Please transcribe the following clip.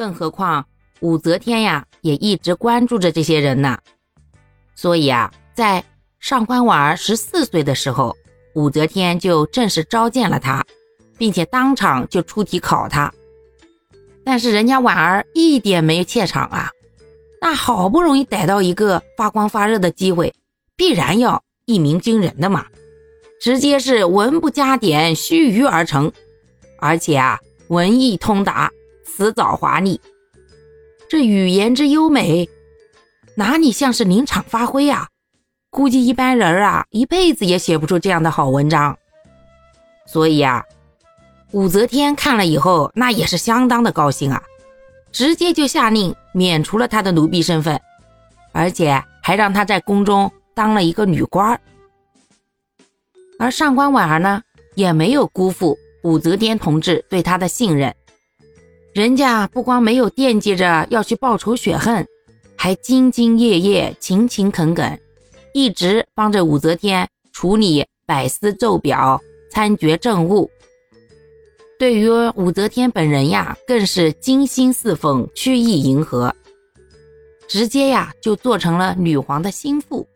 更何况武则天呀，也一直关注着这些人呢。所以啊，在上官婉儿十四岁的时候，武则天就正式召见了他，并且当场就出题考他。但是人家婉儿一点没怯场啊，那好不容易逮到一个发光发热的机会，必然要一鸣惊人的嘛，直接是文不加点，须臾而成，而且啊，文艺通达，辞藻华丽，这语言之优美，哪里像是临场发挥啊？估计一般人啊，一辈子也写不出这样的好文章。所以啊。武则天看了以后，那也是相当的高兴啊，直接就下令免除了他的奴婢身份，而且还让他在宫中当了一个女官而上官婉儿呢，也没有辜负武则天同志对她的信任，人家不光没有惦记着要去报仇雪恨，还兢兢业业、勤勤恳恳，一直帮着武则天处理百司奏表、参决政务。对于武则天本人呀，更是精心侍奉，曲意迎合，直接呀就做成了女皇的心腹。